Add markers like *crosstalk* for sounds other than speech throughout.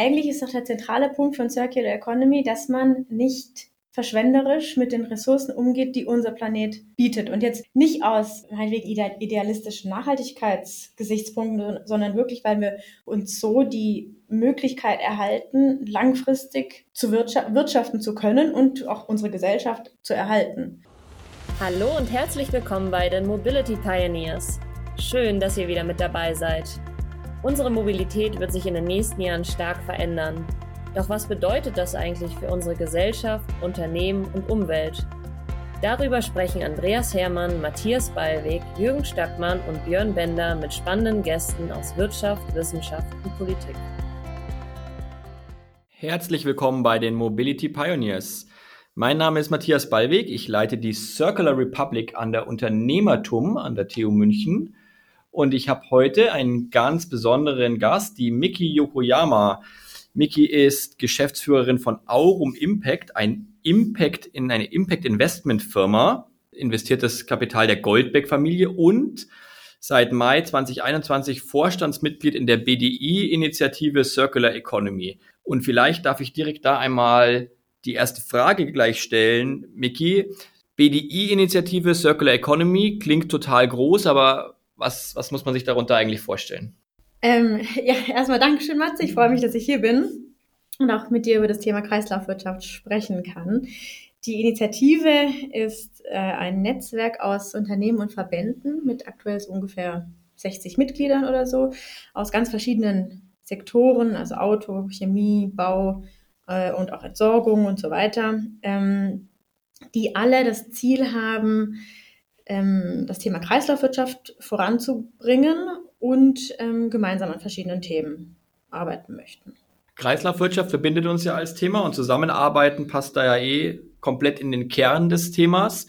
eigentlich ist doch der zentrale Punkt von Circular Economy, dass man nicht verschwenderisch mit den Ressourcen umgeht, die unser Planet bietet. Und jetzt nicht aus meinetwegen idealistischen Nachhaltigkeitsgesichtspunkten, sondern wirklich, weil wir uns so die Möglichkeit erhalten, langfristig zu wirtschaften zu können und auch unsere Gesellschaft zu erhalten. Hallo und herzlich willkommen bei den Mobility Pioneers. Schön, dass ihr wieder mit dabei seid. Unsere Mobilität wird sich in den nächsten Jahren stark verändern. Doch was bedeutet das eigentlich für unsere Gesellschaft, Unternehmen und Umwelt? Darüber sprechen Andreas Hermann, Matthias Ballweg, Jürgen Stackmann und Björn Bender mit spannenden Gästen aus Wirtschaft, Wissenschaft und Politik. Herzlich willkommen bei den Mobility Pioneers. Mein Name ist Matthias Ballweg. Ich leite die Circular Republic an der Unternehmertum an der TU München. Und ich habe heute einen ganz besonderen Gast, die Miki Yokoyama. Miki ist Geschäftsführerin von Aurum Impact, ein Impact in eine Impact Investment Firma, investiertes Kapital der Goldbeck Familie und seit Mai 2021 Vorstandsmitglied in der BDI-Initiative Circular Economy. Und vielleicht darf ich direkt da einmal die erste Frage gleich stellen. Miki, BDI-Initiative Circular Economy klingt total groß, aber was, was muss man sich darunter eigentlich vorstellen? Ähm, *laughs* ja, erstmal Dankeschön, Matze. Ich freue mich, dass ich hier bin und auch mit dir über das Thema Kreislaufwirtschaft sprechen kann. Die Initiative ist äh, ein Netzwerk aus Unternehmen und Verbänden mit aktuell so ungefähr 60 Mitgliedern oder so, aus ganz verschiedenen Sektoren, also Auto, Chemie, Bau äh, und auch Entsorgung und so weiter, ähm, die alle das Ziel haben, ähm, das Thema Kreislaufwirtschaft voranzubringen und ähm, gemeinsam an verschiedenen Themen arbeiten möchten. Kreislaufwirtschaft verbindet uns ja als Thema und Zusammenarbeiten passt da ja eh komplett in den Kern des Themas.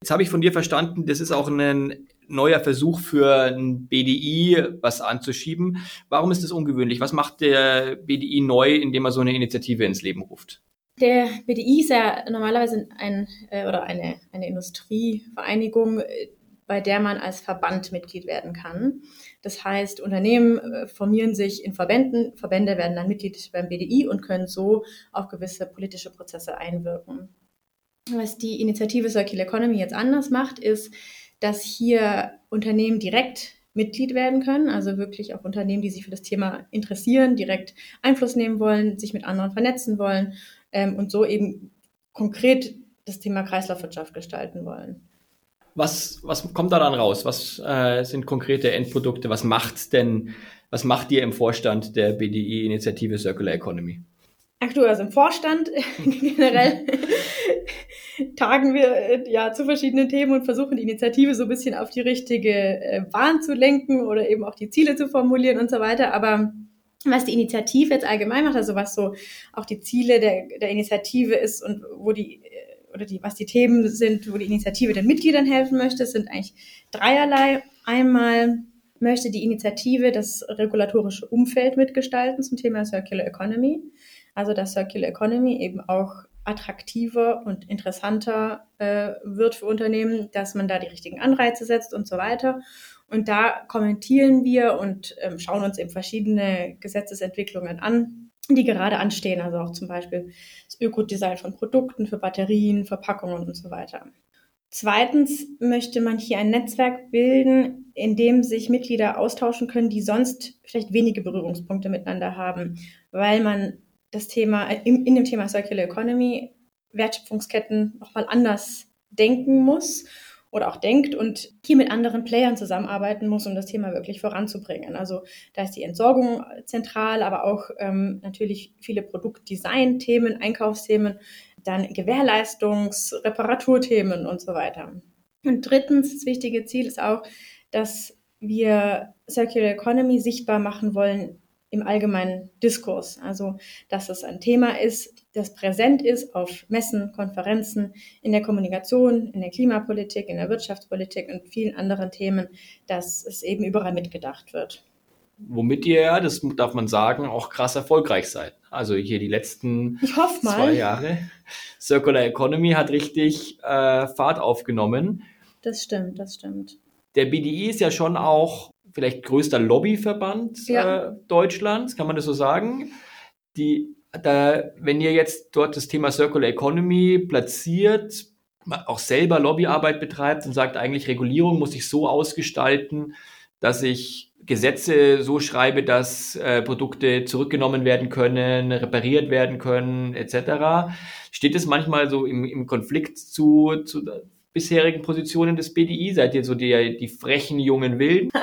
Jetzt habe ich von dir verstanden, das ist auch ein neuer Versuch für ein BDI, was anzuschieben. Warum ist das ungewöhnlich? Was macht der BDI neu, indem er so eine Initiative ins Leben ruft? Der BDI ist ja normalerweise ein äh, oder eine, eine Industrievereinigung, äh, bei der man als Verband Mitglied werden kann. Das heißt, Unternehmen äh, formieren sich in Verbänden, Verbände werden dann Mitglied beim BDI und können so auf gewisse politische Prozesse einwirken. Was die Initiative Circular Economy jetzt anders macht, ist, dass hier Unternehmen direkt Mitglied werden können, also wirklich auch Unternehmen, die sich für das Thema interessieren, direkt Einfluss nehmen wollen, sich mit anderen vernetzen wollen ähm, und so eben konkret das Thema Kreislaufwirtschaft gestalten wollen. Was, was kommt da dann raus? Was äh, sind konkrete Endprodukte? Was macht denn, was macht ihr im Vorstand der BDI-Initiative Circular Economy? Aktuell, also im Vorstand *laughs* generell tagen wir äh, ja zu verschiedenen Themen und versuchen die Initiative so ein bisschen auf die richtige äh, Bahn zu lenken oder eben auch die Ziele zu formulieren und so weiter. Aber was die Initiative jetzt allgemein macht, also was so auch die Ziele der, der Initiative ist und wo die äh, oder die, was die Themen sind, wo die Initiative den Mitgliedern helfen möchte, sind eigentlich dreierlei. Einmal möchte die Initiative das regulatorische Umfeld mitgestalten zum Thema Circular Economy. Also dass Circular Economy eben auch attraktiver und interessanter äh, wird für Unternehmen, dass man da die richtigen Anreize setzt und so weiter. Und da kommentieren wir und ähm, schauen uns eben verschiedene Gesetzesentwicklungen an, die gerade anstehen, also auch zum Beispiel das Ökodesign von Produkten für Batterien, Verpackungen und so weiter. Zweitens möchte man hier ein Netzwerk bilden, in dem sich Mitglieder austauschen können, die sonst vielleicht wenige Berührungspunkte miteinander haben, weil man das Thema, äh, in, in dem Thema Circular Economy Wertschöpfungsketten nochmal anders denken muss oder auch denkt und hier mit anderen Playern zusammenarbeiten muss, um das Thema wirklich voranzubringen. Also da ist die Entsorgung zentral, aber auch ähm, natürlich viele Produktdesign-Themen, Einkaufsthemen, dann Gewährleistungs-, Reparaturthemen und so weiter. Und drittens, das wichtige Ziel ist auch, dass wir Circular Economy sichtbar machen wollen im allgemeinen Diskurs. Also, dass es ein Thema ist, das präsent ist auf Messen, Konferenzen, in der Kommunikation, in der Klimapolitik, in der Wirtschaftspolitik und vielen anderen Themen, dass es eben überall mitgedacht wird. Womit ihr ja, das darf man sagen, auch krass erfolgreich seid. Also hier die letzten zwei Jahre. Circular Economy hat richtig äh, Fahrt aufgenommen. Das stimmt, das stimmt. Der BDI ist ja schon auch vielleicht größter Lobbyverband ja. äh, Deutschlands, kann man das so sagen? die, da, wenn ihr jetzt dort das Thema Circular Economy platziert, auch selber Lobbyarbeit betreibt und sagt, eigentlich Regulierung muss ich so ausgestalten, dass ich Gesetze so schreibe, dass äh, Produkte zurückgenommen werden können, repariert werden können, etc. Steht es manchmal so im, im Konflikt zu, zu bisherigen Positionen des BDI? Seid ihr so die, die frechen jungen Wilden? *laughs*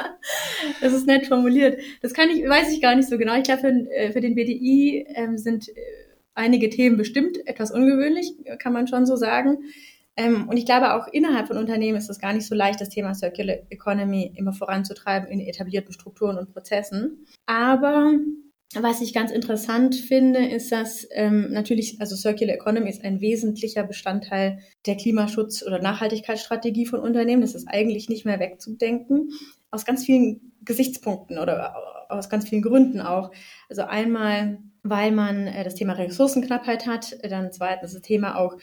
Das ist nett formuliert. Das kann ich, weiß ich gar nicht so genau. Ich glaube, für, äh, für den BDI ähm, sind äh, einige Themen bestimmt etwas ungewöhnlich, kann man schon so sagen. Ähm, und ich glaube, auch innerhalb von Unternehmen ist es gar nicht so leicht, das Thema Circular Economy immer voranzutreiben in etablierten Strukturen und Prozessen. Aber was ich ganz interessant finde, ist, dass ähm, natürlich, also Circular Economy ist ein wesentlicher Bestandteil der Klimaschutz- oder Nachhaltigkeitsstrategie von Unternehmen. Das ist eigentlich nicht mehr wegzudenken. Aus ganz vielen Gesichtspunkten oder aus ganz vielen Gründen auch. Also einmal, weil man äh, das Thema Ressourcenknappheit hat, dann zweitens das Thema auch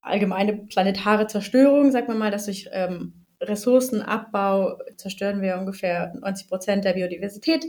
allgemeine planetare Zerstörung, sagt man mal, dass durch ähm, Ressourcenabbau zerstören wir ungefähr 90 Prozent der Biodiversität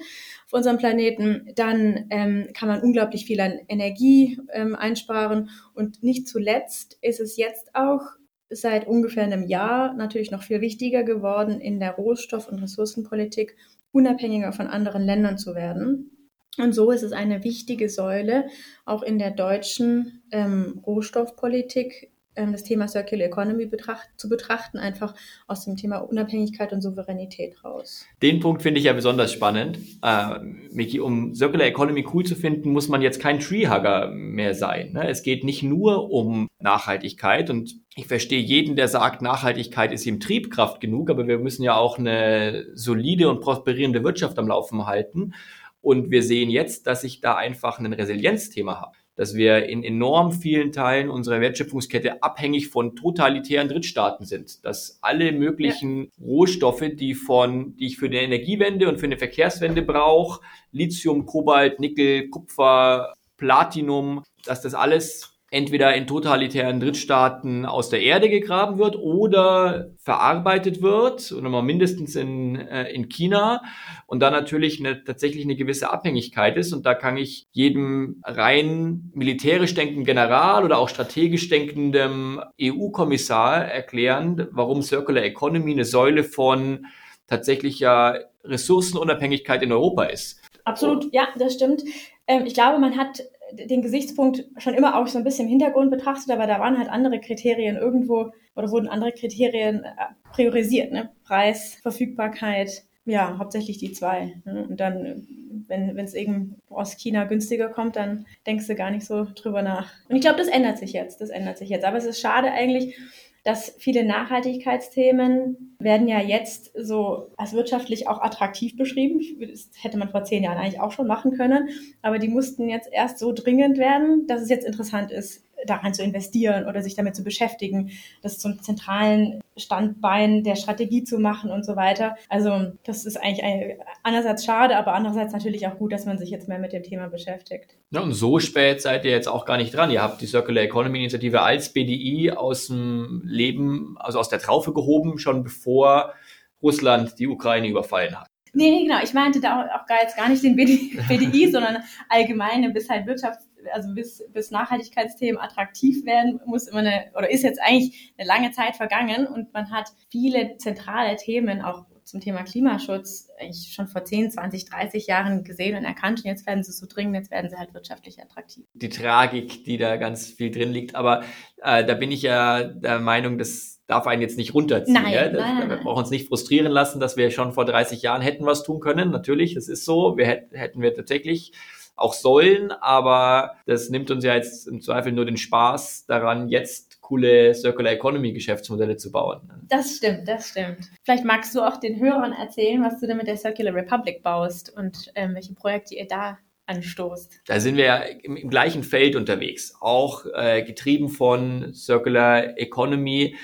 auf unserem Planeten. Dann ähm, kann man unglaublich viel an Energie ähm, einsparen. Und nicht zuletzt ist es jetzt auch seit ungefähr einem Jahr natürlich noch viel wichtiger geworden, in der Rohstoff- und Ressourcenpolitik unabhängiger von anderen Ländern zu werden. Und so ist es eine wichtige Säule auch in der deutschen ähm, Rohstoffpolitik, das Thema Circular Economy betracht, zu betrachten, einfach aus dem Thema Unabhängigkeit und Souveränität raus. Den Punkt finde ich ja besonders spannend. Äh, Miki, um Circular Economy cool zu finden, muss man jetzt kein Treehugger mehr sein. Ne? Es geht nicht nur um Nachhaltigkeit und ich verstehe jeden, der sagt, Nachhaltigkeit ist ihm Triebkraft genug, aber wir müssen ja auch eine solide und prosperierende Wirtschaft am Laufen halten. Und wir sehen jetzt, dass ich da einfach ein Resilienzthema habe dass wir in enorm vielen Teilen unserer Wertschöpfungskette abhängig von totalitären Drittstaaten sind. Dass alle möglichen ja. Rohstoffe, die von, die ich für eine Energiewende und für eine Verkehrswende brauche, Lithium, Kobalt, Nickel, Kupfer, Platinum, dass das alles entweder in totalitären Drittstaaten aus der Erde gegraben wird oder verarbeitet wird, oder mal mindestens in, äh, in China und dann natürlich eine, tatsächlich eine gewisse Abhängigkeit ist. Und da kann ich jedem rein militärisch denkenden General oder auch strategisch denkendem EU-Kommissar erklären, warum Circular Economy eine Säule von tatsächlicher Ressourcenunabhängigkeit in Europa ist. Absolut, ja, das stimmt. Ähm, ich glaube, man hat den Gesichtspunkt schon immer auch so ein bisschen im Hintergrund betrachtet, aber da waren halt andere Kriterien irgendwo oder wurden andere Kriterien äh, priorisiert, ne? Preis, Verfügbarkeit, ja, hauptsächlich die zwei. Ne? Und dann, wenn es eben aus China günstiger kommt, dann denkst du gar nicht so drüber nach. Und ich glaube, das ändert sich jetzt. Das ändert sich jetzt. Aber es ist schade eigentlich, dass viele Nachhaltigkeitsthemen werden ja jetzt so als wirtschaftlich auch attraktiv beschrieben. Das hätte man vor zehn Jahren eigentlich auch schon machen können. Aber die mussten jetzt erst so dringend werden, dass es jetzt interessant ist, daran zu investieren oder sich damit zu beschäftigen, das zum zentralen Standbein der Strategie zu machen und so weiter. Also das ist eigentlich ein, einerseits schade, aber andererseits natürlich auch gut, dass man sich jetzt mehr mit dem Thema beschäftigt. Ja, und so spät seid ihr jetzt auch gar nicht dran. Ihr habt die Circular Economy Initiative als BDI aus dem Leben, also aus der Traufe gehoben, schon bevor Russland die Ukraine überfallen hat. Nee, genau. Ich meinte da auch gar jetzt gar nicht den BDI, *laughs* sondern allgemeine bis halt Wirtschafts also bis, bis Nachhaltigkeitsthemen attraktiv werden, muss immer eine, oder ist jetzt eigentlich eine lange Zeit vergangen und man hat viele zentrale Themen auch zum Thema Klimaschutz eigentlich schon vor 10, 20, 30 Jahren gesehen und erkannt und jetzt werden sie so dringend, jetzt werden sie halt wirtschaftlich attraktiv. Die Tragik, die da ganz viel drin liegt, aber äh, da bin ich ja der Meinung, das darf einen jetzt nicht runterziehen. Nein, ja? Das, nein, wir brauchen uns nicht frustrieren lassen, dass wir schon vor 30 Jahren hätten was tun können. Natürlich, das ist so. Wir hätten wir tatsächlich auch sollen, aber das nimmt uns ja jetzt im Zweifel nur den Spaß daran, jetzt coole Circular Economy Geschäftsmodelle zu bauen. Das stimmt, das stimmt. Vielleicht magst du auch den Hörern erzählen, was du denn mit der Circular Republic baust und ähm, welche Projekte ihr da anstoßt. Da sind wir ja im, im gleichen Feld unterwegs, auch äh, getrieben von Circular Economy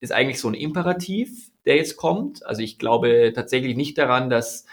ist eigentlich so ein Imperativ, der jetzt kommt. Also ich glaube tatsächlich nicht daran, dass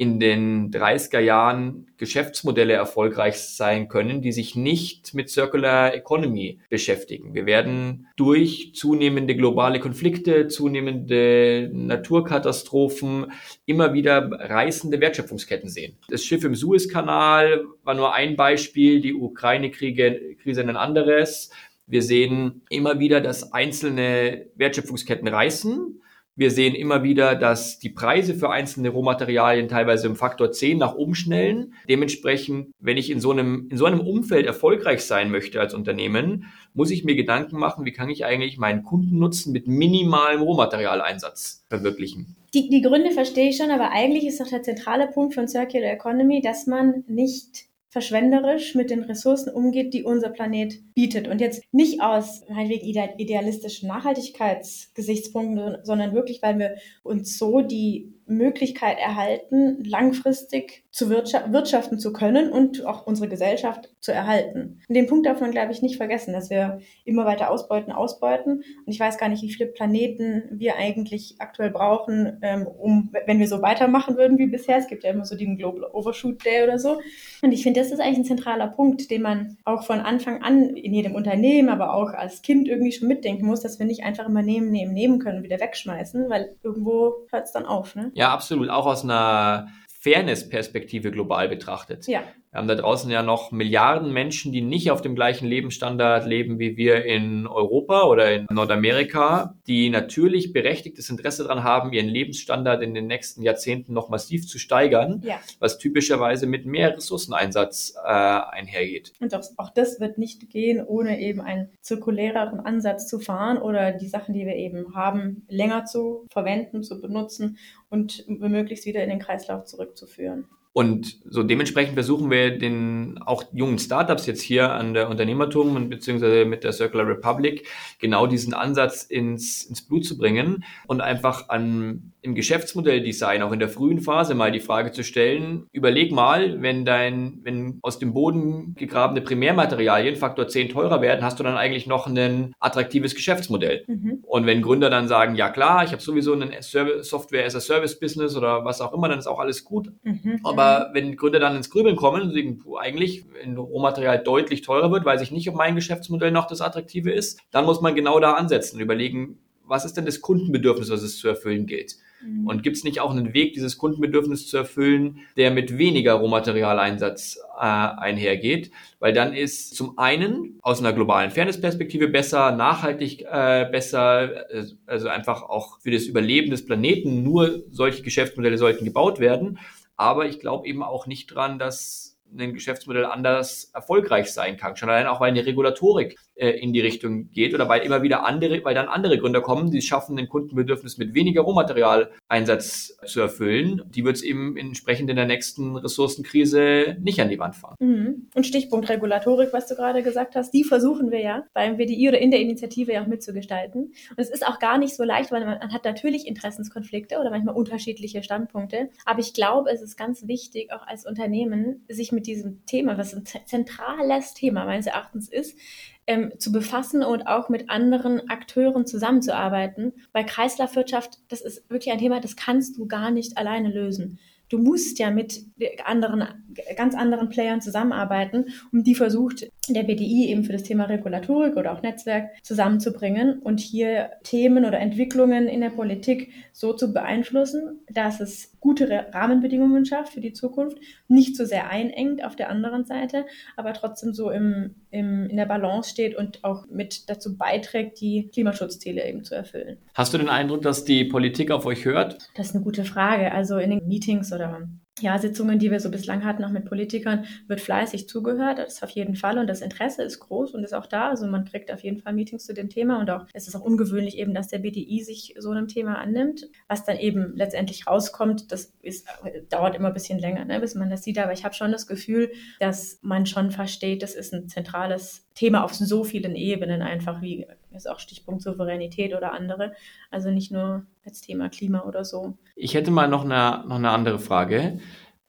in den 30er Jahren Geschäftsmodelle erfolgreich sein können, die sich nicht mit Circular Economy beschäftigen. Wir werden durch zunehmende globale Konflikte, zunehmende Naturkatastrophen immer wieder reißende Wertschöpfungsketten sehen. Das Schiff im Suezkanal war nur ein Beispiel, die Ukraine-Krise ein anderes. Wir sehen immer wieder, dass einzelne Wertschöpfungsketten reißen wir sehen immer wieder, dass die Preise für einzelne Rohmaterialien teilweise im Faktor 10 nach oben schnellen. Dementsprechend, wenn ich in so einem, in so einem Umfeld erfolgreich sein möchte als Unternehmen, muss ich mir Gedanken machen, wie kann ich eigentlich meinen Kundennutzen mit minimalem Rohmaterialeinsatz verwirklichen. Die, die Gründe verstehe ich schon, aber eigentlich ist doch der zentrale Punkt von Circular Economy, dass man nicht verschwenderisch mit den Ressourcen umgeht, die unser Planet bietet. Und jetzt nicht aus meinetwegen idealistischen Nachhaltigkeitsgesichtspunkten, sondern wirklich, weil wir uns so die Möglichkeit erhalten, langfristig zu wirtschaften zu können und auch unsere Gesellschaft zu erhalten. Und den Punkt darf man, glaube ich, nicht vergessen, dass wir immer weiter ausbeuten, ausbeuten. Und ich weiß gar nicht, wie viele Planeten wir eigentlich aktuell brauchen, ähm, um, wenn wir so weitermachen würden wie bisher. Es gibt ja immer so den Global Overshoot Day oder so. Und ich finde, das ist eigentlich ein zentraler Punkt, den man auch von Anfang an in jedem Unternehmen, aber auch als Kind irgendwie schon mitdenken muss, dass wir nicht einfach immer nehmen, nehmen, nehmen können und wieder wegschmeißen, weil irgendwo hört es dann auf. Ne? Ja, absolut. Auch aus einer Fairness-Perspektive global betrachtet. Ja. Wir haben da draußen ja noch Milliarden Menschen, die nicht auf dem gleichen Lebensstandard leben wie wir in Europa oder in Nordamerika, die natürlich berechtigtes Interesse daran haben, ihren Lebensstandard in den nächsten Jahrzehnten noch massiv zu steigern, ja. was typischerweise mit mehr Ressourceneinsatz äh, einhergeht. Und auch, auch das wird nicht gehen, ohne eben einen zirkuläreren Ansatz zu fahren oder die Sachen, die wir eben haben, länger zu verwenden, zu benutzen und möglichst wieder in den Kreislauf zurückzuführen. Und so dementsprechend versuchen wir den auch jungen Startups jetzt hier an der Unternehmertum und beziehungsweise mit der Circular Republic genau diesen Ansatz ins, ins Blut zu bringen und einfach an im Geschäftsmodelldesign auch in der frühen Phase mal die Frage zu stellen, überleg mal, wenn dein, wenn aus dem Boden gegrabene Primärmaterialien Faktor 10 teurer werden, hast du dann eigentlich noch ein attraktives Geschäftsmodell. Mhm. Und wenn Gründer dann sagen, ja klar, ich habe sowieso ein Software as a Service Business oder was auch immer, dann ist auch alles gut. Mhm. Aber wenn Gründer dann ins Grübeln kommen und sagen, eigentlich, wenn Rohmaterial deutlich teurer wird, weiß ich nicht, ob mein Geschäftsmodell noch das attraktive ist, dann muss man genau da ansetzen und überlegen, was ist denn das Kundenbedürfnis, was es zu erfüllen gilt? Mhm. Und gibt es nicht auch einen Weg, dieses Kundenbedürfnis zu erfüllen, der mit weniger Rohmaterialeinsatz äh, einhergeht? Weil dann ist zum einen aus einer globalen Fairness-Perspektive besser, nachhaltig äh, besser, äh, also einfach auch für das Überleben des Planeten nur solche Geschäftsmodelle sollten gebaut werden. Aber ich glaube eben auch nicht dran, dass ein Geschäftsmodell anders erfolgreich sein kann. Schon allein auch, weil eine Regulatorik äh, in die Richtung geht oder weil immer wieder andere, weil dann andere Gründer kommen, die schaffen, den Kundenbedürfnis mit weniger Rohmaterialeinsatz zu erfüllen. Die wird es eben entsprechend in der nächsten Ressourcenkrise nicht an die Wand fahren. Mhm. Und Stichpunkt Regulatorik, was du gerade gesagt hast, die versuchen wir ja beim WDI oder in der Initiative ja auch mitzugestalten. Und es ist auch gar nicht so leicht, weil man hat natürlich Interessenskonflikte oder manchmal unterschiedliche Standpunkte. Aber ich glaube, es ist ganz wichtig, auch als Unternehmen, sich mit diesem Thema, was ein zentrales Thema meines Erachtens ist, ähm, zu befassen und auch mit anderen Akteuren zusammenzuarbeiten. Weil Kreislaufwirtschaft, das ist wirklich ein Thema, das kannst du gar nicht alleine lösen. Du musst ja mit anderen, ganz anderen Playern zusammenarbeiten, um die versucht der BDI eben für das Thema Regulatorik oder auch Netzwerk zusammenzubringen und hier Themen oder Entwicklungen in der Politik so zu beeinflussen, dass es gute Rahmenbedingungen schafft für die Zukunft, nicht so sehr einengt auf der anderen Seite, aber trotzdem so im, im, in der Balance steht und auch mit dazu beiträgt, die Klimaschutzziele eben zu erfüllen. Hast du den Eindruck, dass die Politik auf euch hört? Das ist eine gute Frage. Also in den Meetings oder ja, Sitzungen, die wir so bislang hatten, auch mit Politikern, wird fleißig zugehört. Das ist auf jeden Fall. Und das Interesse ist groß und ist auch da. Also man kriegt auf jeden Fall Meetings zu dem Thema. Und auch es ist auch ungewöhnlich eben, dass der BDI sich so einem Thema annimmt. Was dann eben letztendlich rauskommt, das ist, dauert immer ein bisschen länger, ne, bis man das sieht. Aber ich habe schon das Gefühl, dass man schon versteht, das ist ein zentrales Thema auf so vielen Ebenen einfach, wie ist auch Stichpunkt Souveränität oder andere. Also nicht nur als Thema Klima oder so. Ich hätte mal noch eine, noch eine andere Frage.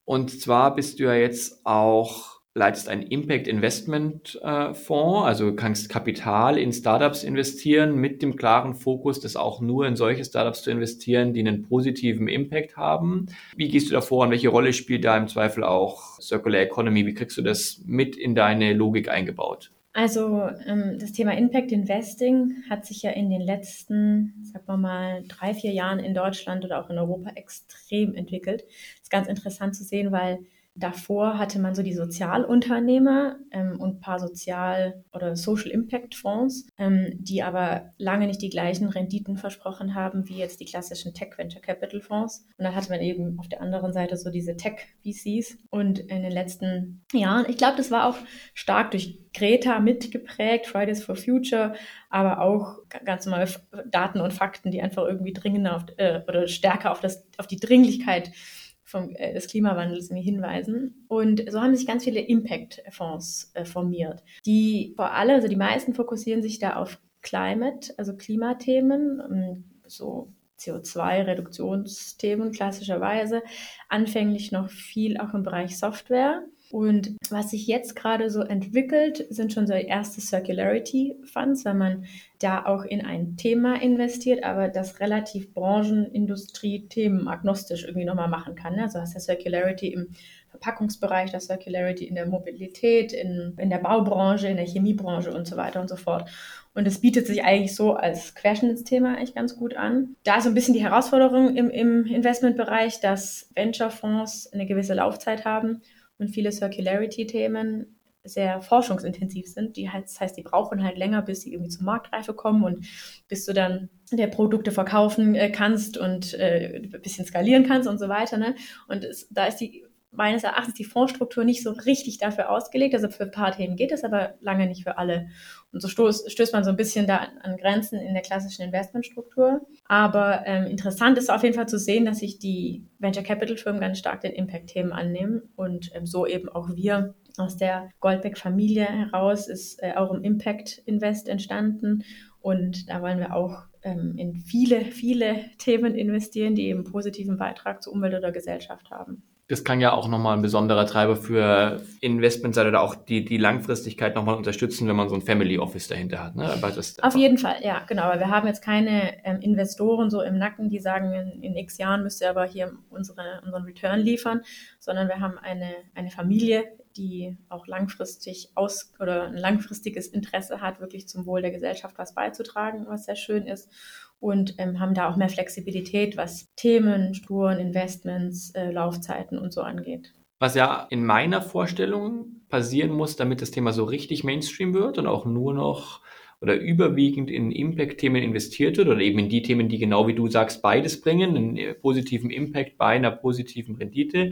Und zwar bist du ja jetzt auch leitest einen Impact Investment äh, Fonds, also kannst Kapital in Startups investieren mit dem klaren Fokus, das auch nur in solche Startups zu investieren, die einen positiven Impact haben. Wie gehst du da vor und welche Rolle spielt da im Zweifel auch Circular Economy? Wie kriegst du das mit in deine Logik eingebaut? Also ähm, das Thema Impact Investing hat sich ja in den letzten, sagen wir mal, drei, vier Jahren in Deutschland oder auch in Europa extrem entwickelt. Das ist ganz interessant zu sehen, weil Davor hatte man so die Sozialunternehmer ähm, und ein paar Sozial- oder Social Impact Fonds, ähm, die aber lange nicht die gleichen Renditen versprochen haben wie jetzt die klassischen Tech Venture Capital Fonds. Und dann hatte man eben auf der anderen Seite so diese Tech VCs. Und in den letzten Jahren, ich glaube, das war auch stark durch Greta mitgeprägt, Fridays for Future, aber auch ganz normale Daten und Fakten, die einfach irgendwie dringender auf, äh, oder stärker auf, das, auf die Dringlichkeit vom, äh, des Klimawandels hinweisen. Und so haben sich ganz viele Impact-Fonds äh, formiert, die vor allem, also die meisten fokussieren sich da auf Climate, also Klimathemen, ähm, so CO2-Reduktionsthemen klassischerweise, anfänglich noch viel auch im Bereich Software. Und was sich jetzt gerade so entwickelt, sind schon so erste Circularity Funds, weil man da auch in ein Thema investiert, aber das relativ Branchenindustrie Themen agnostisch irgendwie nochmal machen kann. Ne? Also hast du Circularity im Verpackungsbereich, das Circularity in der Mobilität, in, in der Baubranche, in der Chemiebranche und so weiter und so fort. Und es bietet sich eigentlich so als Querschnittsthema eigentlich ganz gut an. Da ist so ein bisschen die Herausforderung im, im Investmentbereich, dass Venture-Fonds eine gewisse Laufzeit haben und viele Circularity-Themen sehr forschungsintensiv sind. Die heißt, das heißt, die brauchen halt länger, bis sie irgendwie zur Marktreife kommen und bis du dann der Produkte verkaufen äh, kannst und äh, ein bisschen skalieren kannst und so weiter. Ne? Und es, da ist die meines Erachtens die Fondsstruktur nicht so richtig dafür ausgelegt. Also für ein paar Themen geht es, aber lange nicht für alle. Und so stößt, stößt man so ein bisschen da an Grenzen in der klassischen Investmentstruktur. Aber ähm, interessant ist auf jeden Fall zu sehen, dass sich die Venture Capital Firmen ganz stark den Impact-Themen annehmen und ähm, so eben auch wir aus der Goldbeck-Familie heraus ist äh, auch im Impact Invest entstanden. Und da wollen wir auch ähm, in viele, viele Themen investieren, die eben positiven Beitrag zur Umwelt oder Gesellschaft haben das kann ja auch nochmal ein besonderer Treiber für Investments sein oder auch die, die Langfristigkeit nochmal unterstützen, wenn man so ein Family Office dahinter hat. Ne? Aber das Auf jeden Fall, ja, genau. Aber wir haben jetzt keine ähm, Investoren so im Nacken, die sagen, in, in x Jahren müsst ihr aber hier unsere, unseren Return liefern, sondern wir haben eine, eine Familie, die auch langfristig aus oder ein langfristiges Interesse hat, wirklich zum Wohl der Gesellschaft was beizutragen, was sehr schön ist und ähm, haben da auch mehr Flexibilität, was Themen, Strukturen, Investments, äh, Laufzeiten und so angeht. Was ja in meiner Vorstellung passieren muss, damit das Thema so richtig Mainstream wird und auch nur noch oder überwiegend in Impact-Themen investiert wird oder eben in die Themen, die genau wie du sagst, beides bringen, einen äh, positiven Impact bei einer positiven Rendite,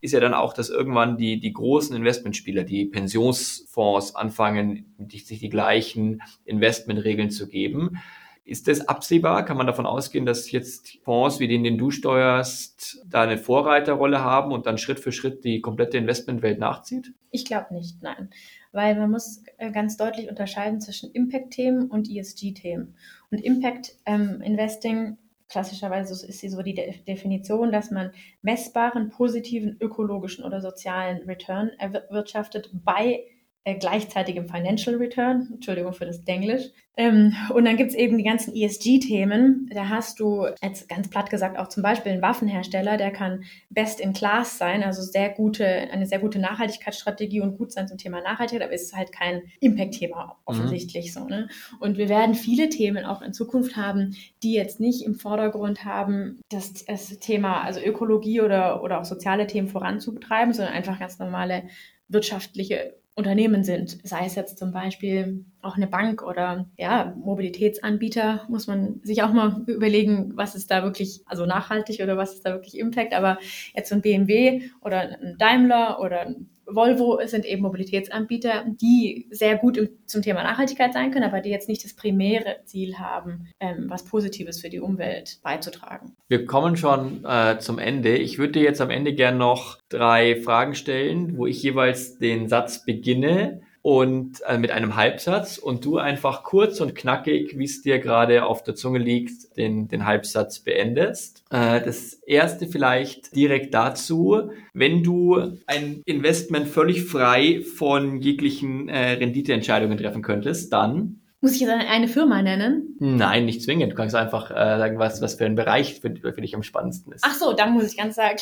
ist ja dann auch, dass irgendwann die, die großen Investmentspieler, die Pensionsfonds anfangen, sich die gleichen Investmentregeln zu geben. Ist das absehbar? Kann man davon ausgehen, dass jetzt Fonds wie den, den du steuerst, da eine Vorreiterrolle haben und dann Schritt für Schritt die komplette Investmentwelt nachzieht? Ich glaube nicht, nein. Weil man muss äh, ganz deutlich unterscheiden zwischen Impact-Themen und ESG-Themen. Und Impact-Investing ähm, klassischerweise ist sie so die De Definition, dass man messbaren, positiven, ökologischen oder sozialen Return erwirtschaftet bei äh, gleichzeitigem Financial Return. Entschuldigung für das Denglisch. Ähm, und dann gibt's eben die ganzen ESG-Themen. Da hast du jetzt ganz platt gesagt auch zum Beispiel einen Waffenhersteller, der kann best in class sein, also sehr gute, eine sehr gute Nachhaltigkeitsstrategie und gut sein zum Thema Nachhaltigkeit, aber es ist halt kein Impact-Thema mhm. offensichtlich mhm. so. Ne? Und wir werden viele Themen auch in Zukunft haben, die jetzt nicht im Vordergrund haben, das, das Thema, also Ökologie oder, oder auch soziale Themen voranzutreiben, sondern einfach ganz normale wirtschaftliche Unternehmen sind. Sei es jetzt zum Beispiel auch eine Bank oder ja, Mobilitätsanbieter, muss man sich auch mal überlegen, was ist da wirklich, also nachhaltig oder was ist da wirklich Impact. Aber jetzt so ein BMW oder ein Daimler oder ein Volvo sind eben Mobilitätsanbieter, die sehr gut zum Thema Nachhaltigkeit sein können, aber die jetzt nicht das primäre Ziel haben, ähm, was Positives für die Umwelt beizutragen. Wir kommen schon äh, zum Ende. Ich würde dir jetzt am Ende gerne noch drei Fragen stellen, wo ich jeweils den Satz beginne und äh, mit einem Halbsatz und du einfach kurz und knackig, wie es dir gerade auf der Zunge liegt, den, den Halbsatz beendest. Äh, das erste vielleicht direkt dazu, wenn du ein Investment völlig frei von jeglichen äh, Renditeentscheidungen treffen könntest, dann muss ich jetzt eine Firma nennen? Nein, nicht zwingend. Du kannst einfach äh, sagen, was, was für ein Bereich für, für dich am spannendsten ist. Ach so, dann muss ich ganz sagen.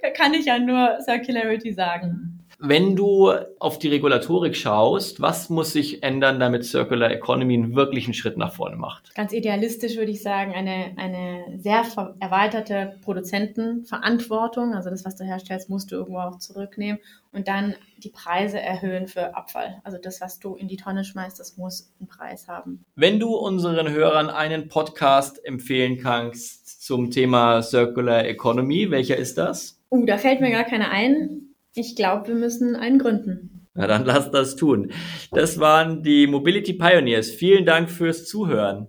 da *laughs* *laughs* kann ich ja nur Circularity sagen. Wenn du auf die Regulatorik schaust, was muss sich ändern, damit Circular Economy einen wirklichen Schritt nach vorne macht? Ganz idealistisch würde ich sagen, eine, eine sehr erweiterte Produzentenverantwortung. Also das, was du herstellst, musst du irgendwo auch zurücknehmen und dann die Preise erhöhen für Abfall. Also das, was du in die Tonne schmeißt, das muss einen Preis haben. Wenn du unseren Hörern einen Podcast empfehlen kannst zum Thema Circular Economy, welcher ist das? Uh, da fällt mir gar keiner ein. Ich glaube, wir müssen einen gründen. Na dann lass das tun. Das waren die Mobility Pioneers. Vielen Dank fürs Zuhören.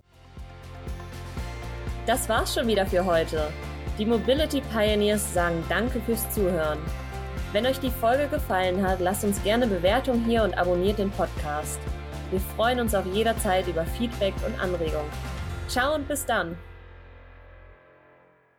Das war's schon wieder für heute. Die Mobility Pioneers sagen Danke fürs Zuhören. Wenn euch die Folge gefallen hat, lasst uns gerne Bewertung hier und abonniert den Podcast. Wir freuen uns auf jederzeit über Feedback und Anregungen. Ciao und bis dann!